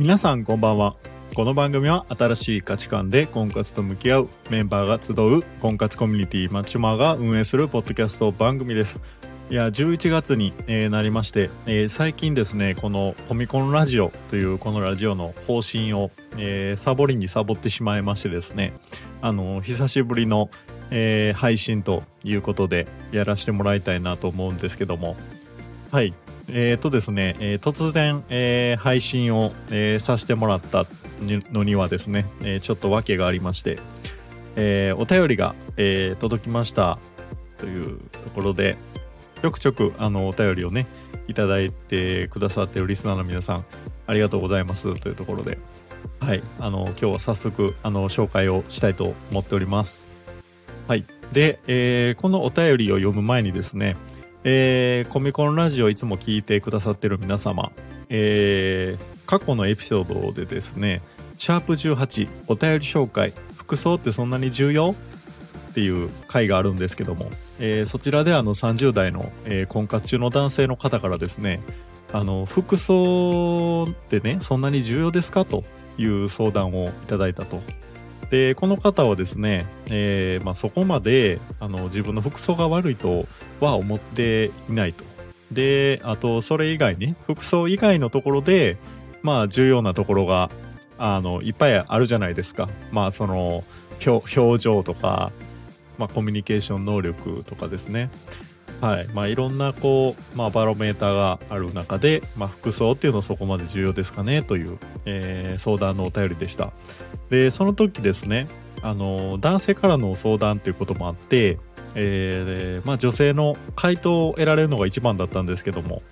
皆さんこんばんは。この番組は新しい価値観で婚活と向き合うメンバーが集う婚活コミュニティマッチョマーが運営するポッドキャスト番組です。いや11月に、えーなりまして、えー最近ですねこのコミコンラジオというこのラジオの方針を、えーサボりにサボってしまいましてですね。あの久しぶりの、え配信ということでやらせてもらいたいなと思うんですけども。はい。えー、とですね、えー突然、えー配信を、えーさせてもらったのにはですね、えーちょっと訳がありまして、えーお便りが、えー届きましたというところでちょくちょくあのお便りをねいただいてくださっているリスナーの皆さんありがとうございますというところではいあの今日は早速あの紹介をしたいと思っております。はいで、えーこのお便りを読む前にですねえーコミコンラジオいつも聞いてくださってる皆様、えー過去のエピソードでですねシャープ18お便り紹介服装ってそんなに重要？っていう回があるんですけども、えーそちらであの30代の、えー婚活中の男性の方からですねあの服装ってねそんなに重要ですか？という相談をいただいたと。でこの方はですね、えーまあ、そこまであの自分の服装が悪いとは思っていないと。であとそれ以外ね服装以外のところでまあ重要なところがあのいっぱいあるじゃないですか。まあその表情とか、まあ、コミュニケーション能力とかですね。はい。まあいろんなこう、まあ、バロメーターがある中で、まあ、服装っていうのはそこまで重要ですかねという、えー相談のお便りでした。でその時ですねあの男性からの相談ということもあって、えーまあ、女性の回答を得られるのが一番だったんですけども、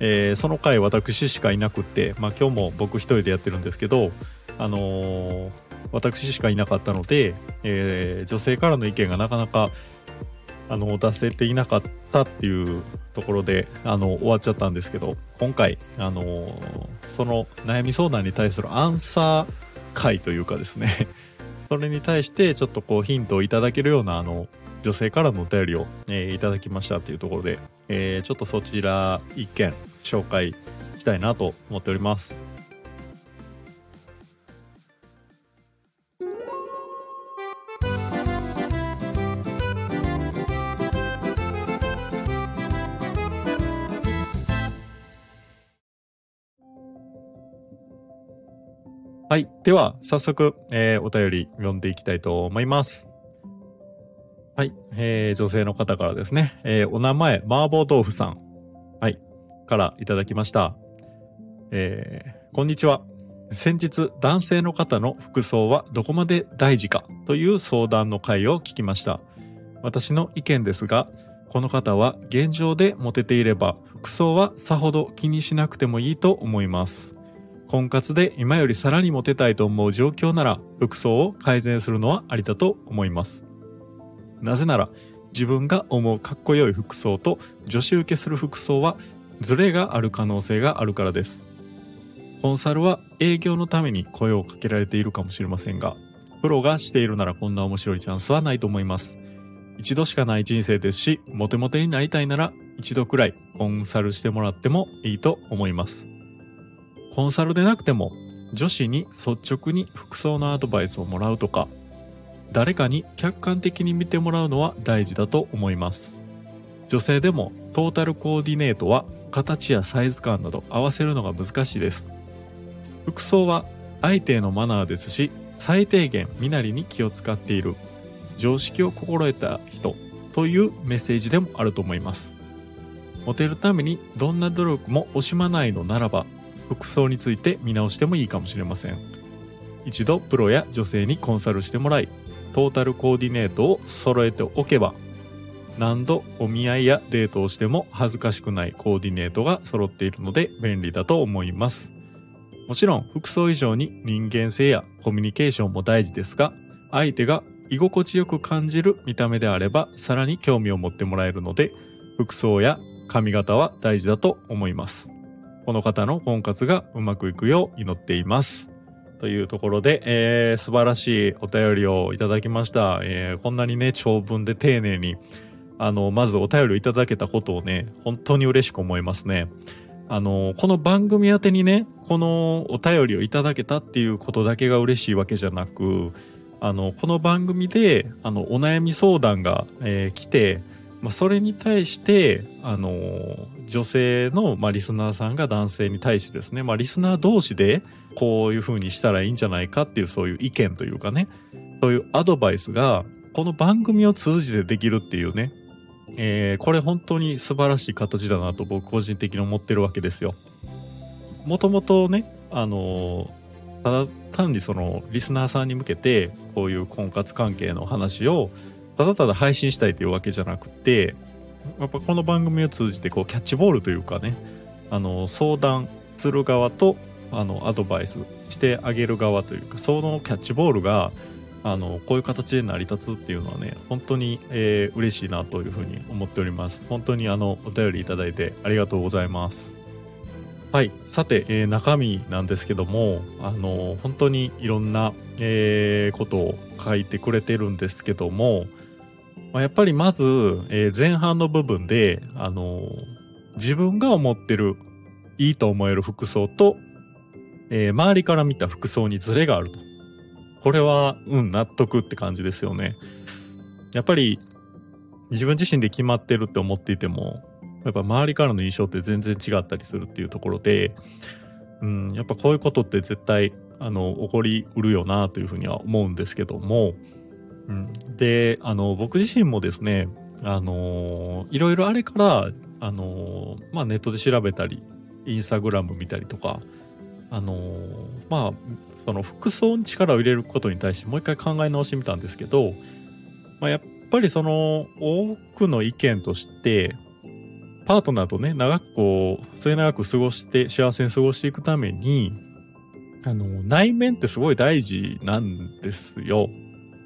えーその回私しかいなくって、まあ、今日も僕一人でやってるんですけど、あのー私しかいなかったので、えー女性からの意見がなかなかあの出せていなかったっていうところであの終わっちゃったんですけど今回、あのその悩み相談に対するアンサー回というかですね それに対してちょっとこうヒントをいただけるようなあの女性からのお便りを、えーいただきましたというところで、えーちょっとそちら一件紹介したいなと思っております。はい。では、早速、えーお便り読んでいきたいと思います。はい。えー女性の方からですね、えーお名前、麻婆豆腐さん。はい。からいただきました。えーこんにちは。先日、男性の方の服装はどこまで大事かという相談の回を聞きました。私の意見ですが、この方は現状でモテていれば服装はさほど気にしなくてもいいと思います。婚活で今よりさらにモテたいと思う状況なら服装を改善するのはありだと思います。なぜなら自分が思うかっこよい服装と女子受けする服装はズレがある可能性があるからです。コンサルは営業のために声をかけられているかもしれませんがプロがしているならこんな面白いチャンスはないと思います。一度しかない人生ですしモテモテになりたいなら一度くらいコンサルしてもらってもいいと思います。コンサルでなくても女子に率直に服装のアドバイスをもらうとか誰かに客観的に見てもらうのは大事だと思います。女性でもトータルコーディネートは形やサイズ感など合わせるのが難しいです。服装は相手へのマナーですし最低限身なりに気を使っている常識を心得た人というメッセージでもあると思います。モテるためにどんな努力も惜しまないのならば服装について見直してもいいかもしれません。一度プロや女性にコンサルしてもらいトータルコーディネートを揃えておけば何度お見合いやデートをしても恥ずかしくないコーディネートが揃っているので便利だと思います。もちろん服装以上に人間性やコミュニケーションも大事ですが相手が居心地よく感じる見た目であればさらに興味を持ってもらえるので服装や髪型は大事だと思います。この方の婚活がうまくいくよう祈っています。というところで、えー素晴らしいお便りをいただきました。えーこんなにね、長文で丁寧に、あの、まずお便りをいただけたことをね、本当に嬉しく思いますね。あの、この番組宛てにね、このお便りをいただけたっていうことだけが嬉しいわけじゃなく、あの、この番組で、あの、お悩み相談が、えー、来て、まあ、それに対して、あの、女性の、まあ、リスナーさんが男性に対してですね、まあ、リスナー同士で、こういう風にしたらいいんじゃないかっていう、そういう意見というかね、そういうアドバイスが、この番組を通じてできるっていうね、えー、これ本当に素晴らしい形だなと僕個人的に思ってるわけですよ。もともとね、あのただ単にそのリスナーさんに向けてこういう婚活関係の話をただただ配信したいというわけじゃなくてやっぱこの番組を通じてこうキャッチボールというかねあの相談する側とあのアドバイスしてあげる側というかそのキャッチボールがあのこういう形で成り立つっていうのはね本当に、えー、嬉しいなというふうに思っております。本当にあのお便りいただいてありがとうございます。はい。さて、えー、中身なんですけどもあの本当にいろんな、えー、ことを書いてくれてるんですけども、まあ、やっぱりまず、えー、前半の部分であの自分が思ってるいいと思える服装と、えー、周りから見た服装にズレがあるとこれは、うん、納得って感じですよね。やっぱり、自分自身で決まってるって思っていても、やっぱ周りからの印象って全然違ったりするっていうところで、うん、やっぱこういうことって絶対、あの、起こりうるよなというふうには思うんですけども、で、あの、僕自身もですね、あのいろいろあれから、あのまあ、ネットで調べたり、インスタグラム見たりとか、あのまあ、その服装に力を入れることに対してもう一回考え直してみたんですけど、まあ、やっぱりその多くの意見としてパートナーとね長くこう末永く過ごして幸せに過ごしていくためにあの内面ってすごい大事なんですよ。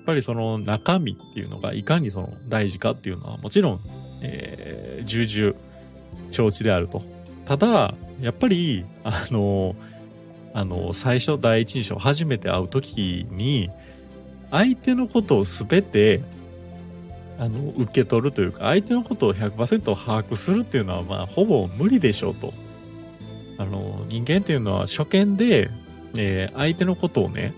やっぱりその中身っていうのがいかにその大事かっていうのはもちろん、えー、重々承知であると。ただやっぱりあのあの最初第一印象初めて会う時に相手のことを全てあの受け取るというか相手のことを100%把握するっていうのはまあほぼ無理でしょうと。あの人間っていうのは初見で、えー、相手のことをね、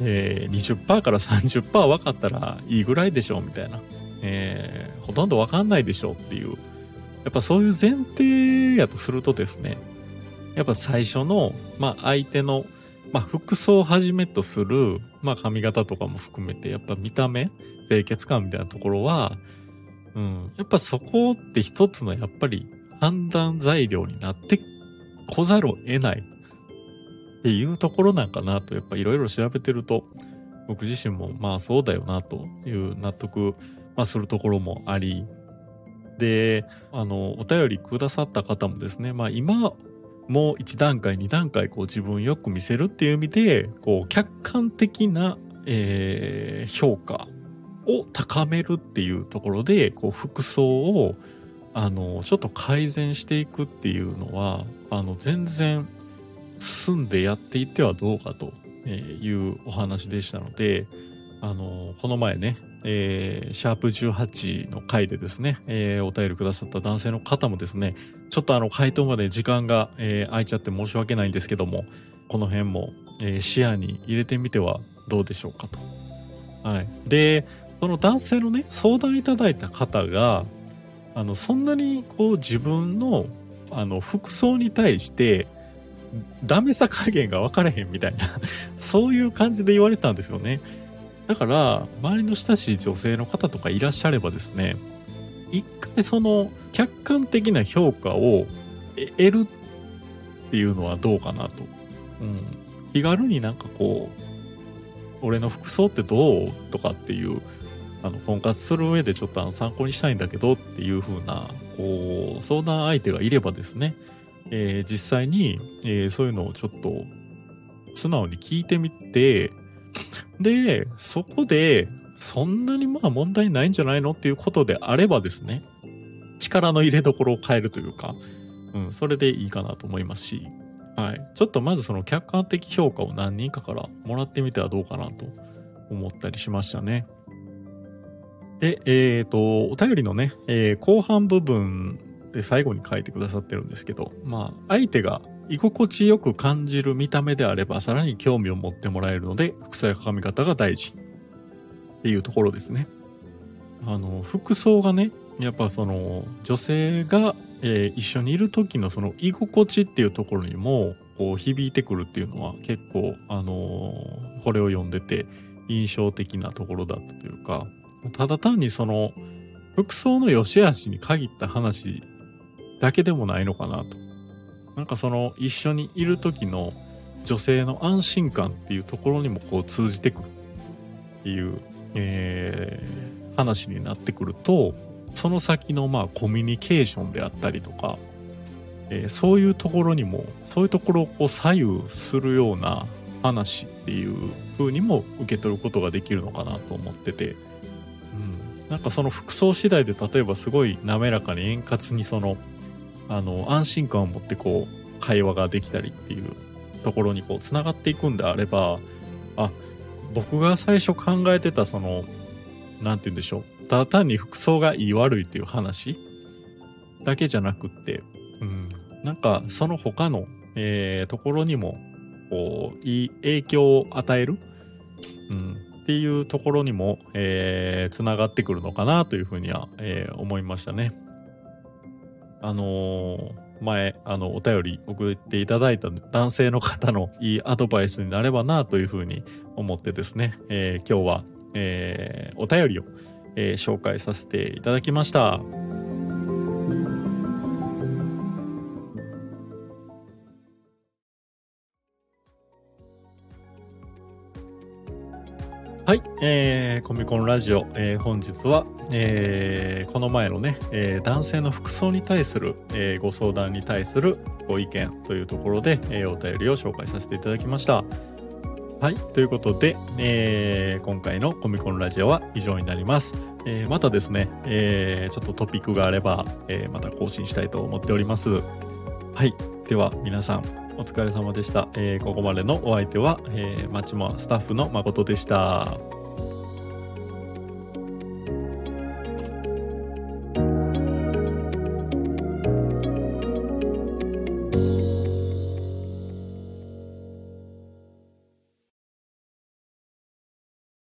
えー、20%から30%分かったらいいぐらいでしょみたいな、えー、ほとんど分かんないでしょうっていう。やっぱそういう前提やとするとですねやっぱ最初の、まあ、相手の、まあ、服装をはじめとする、まあ、髪型とかも含めて、やっぱ見た目、清潔感みたいなところは、うん、やっぱそこって一つのやっぱり判断材料になってこざるを得ない。っていうところなんかなと、やっぱいろいろ調べてると、僕自身もまあそうだよなという納得、まあ、するところもあり、で、あの、お便りくださった方もですね、まあ今もう1段階2段階こう自分よく見せるっていう意味でこう客観的な、えー、評価を高めるっていうところでこう服装をあのちょっと改善していくっていうのはあの全然進んでやっていってはどうかというお話でしたのであのこの前ねえー、シャープ18の回でですね、えー、お便りくださった男性の方もですね、ちょっとあの回答まで時間が、えー、空いちゃって申し訳ないんですけども、この辺も、えー、視野に入れてみてはどうでしょうかと。はい。で、その男性のね、相談いただいた方が、あの、そんなにこう自分の、あの、服装に対して、ダメさ加減が分からへんみたいな そういう感じで言われたんですよね。だから、周りの親しい女性の方とかいらっしゃればですね、一回その客観的な評価を得るっていうのはどうかなと。うん。気軽になんかこう、俺の服装ってどうとかっていう、あの、婚活する上でちょっとあの参考にしたいんだけどっていう風な、こう、相談相手がいればですね、えー、実際に、えー、そういうのをちょっと素直に聞いてみて、で、そこで、そんなにまあ問題ないんじゃないのっていうことであればですね、力の入れどころを変えるというか、うん、それでいいかなと思いますし、はい。ちょっとまずその客観的評価を何人かからもらってみてはどうかなと思ったりしましたね。で、えっ、ー、と、お便りのね、えー、後半部分で最後に書いてくださってるんですけど、まあ、相手が居心地よく感じる見た目であれば、さらに興味を持ってもらえるので、服装や髪型が大事っていうところですね。あの、服装がね、やっぱその、女性が、えー、一緒にいる時のその居心地っていうところにも、こう響いてくるっていうのは結構、あのー、これを読んでて印象的なところだったというか、ただ単にその、服装の良し悪しに限った話だけでもないのかなと。なんかその一緒にいる時の女性の安心感っていうところにもこう通じてくるっていう、えー、話になってくるとその先のまあコミュニケーションであったりとか、えー、そういうところにもそういうところをこう左右するような話っていう風にも受け取ることができるのかなと思ってて、うん、なんかその服装次第で例えばすごい滑らかに円滑にそのあの安心感を持ってこう会話ができたりっていうところにこうつながっていくんであればあ僕が最初考えてたその何て言うんでしょうただ単に服装がいい悪いっていう話だけじゃなくって、うん、なんかその他の、えー、ところにもこういい影響を与える、うん、っていうところにも、えー、つながってくるのかなというふうには、えー、思いましたね。あのー、前、あの、お便り送っていただいた男性の方のいいアドバイスになればなというふうに思ってですね、えー、今日は、えー、お便りを、えー、紹介させていただきました。はい、えー、コミコンラジオ、えー、本日は、えー、この前のね、えー、男性の服装に対する、えー、ご相談に対するご意見というところで、えー、お便りを紹介させていただきました。はい、ということで、えー、今回のコミコンラジオは以上になります。えー、またですね、えー、ちょっとトピックがあれば、えー、また更新したいと思っております。はい、では皆さん、お疲れ様でした。えー、ここまでのお相手は、えー、町もスタッフの誠でした。